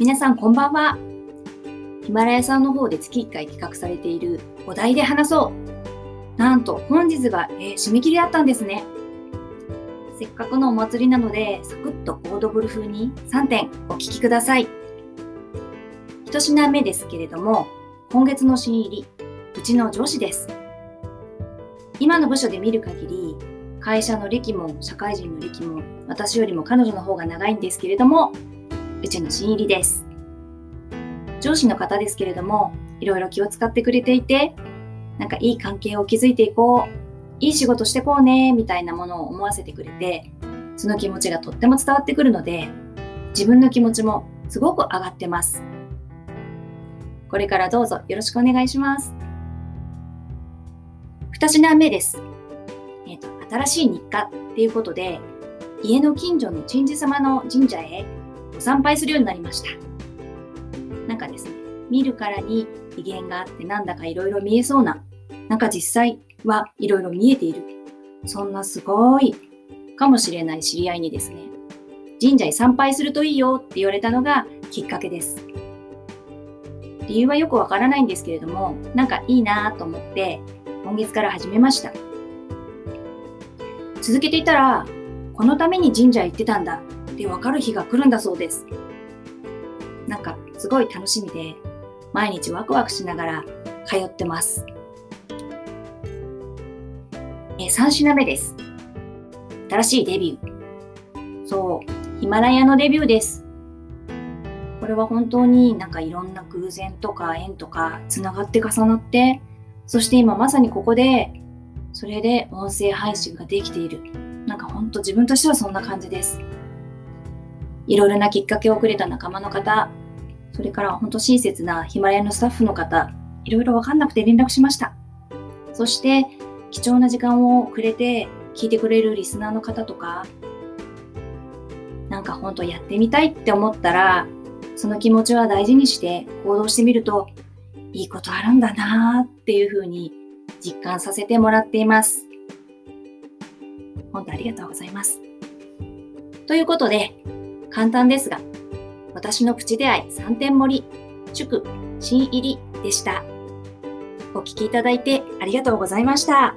皆さんこんばんは。ヒマラヤさんの方で月1回企画されているお題で話そう。なんと本日が、えー、締め切りだったんですね。せっかくのお祭りなので、サクッとオードブル風に3点お聞きください。1品目ですけれども、今月の新入り、うちの上司です。今の部署で見る限り、会社の歴も社会人の歴も私よりも彼女の方が長いんですけれども、うちの新入りです。上司の方ですけれども、いろいろ気を使ってくれていて、なんかいい関係を築いていこう、いい仕事してこうね、みたいなものを思わせてくれて、その気持ちがとっても伝わってくるので、自分の気持ちもすごく上がってます。これからどうぞよろしくお願いします。二品目です。えっ、ー、と、新しい日課っていうことで、家の近所の神事様の神社へご参拝するようになりました。なんかですね、見るからに威厳があってなんだかいろいろ見えそうな、なんか実際はいろいろ見えている。そんなすごいかもしれない知り合いにですね、神社に参拝するといいよって言われたのがきっかけです。理由はよくわからないんですけれども、なんかいいなと思って今月から始めました。続けていたら、このために神社行ってたんだってわかる日が来るんだそうです。なんかすごい楽しみで、毎日ワクワクしながら通ってます。え3品目です。新しいデビュー。そう、ヒマラヤのデビューです。これは本当になんかいろんな偶然とか縁とかつながって重なって、そして今まさにここでそれで音声配信ができている。なんかほんと自分としてはそんな感じです。いろいろなきっかけをくれた仲間の方、それから本当親切なヒマラヤのスタッフの方、いろいろわかんなくて連絡しました。そして貴重な時間をくれて聞いてくれるリスナーの方とか、なんかほんとやってみたいって思ったら、その気持ちは大事にして行動してみると、いいことあるんだなーっていうふうに実感させてもらっています。本当ありがとうございます。ということで、簡単ですが、私のプチ出会い3点盛り、祝新入りでした。お聴きいただいてありがとうございました。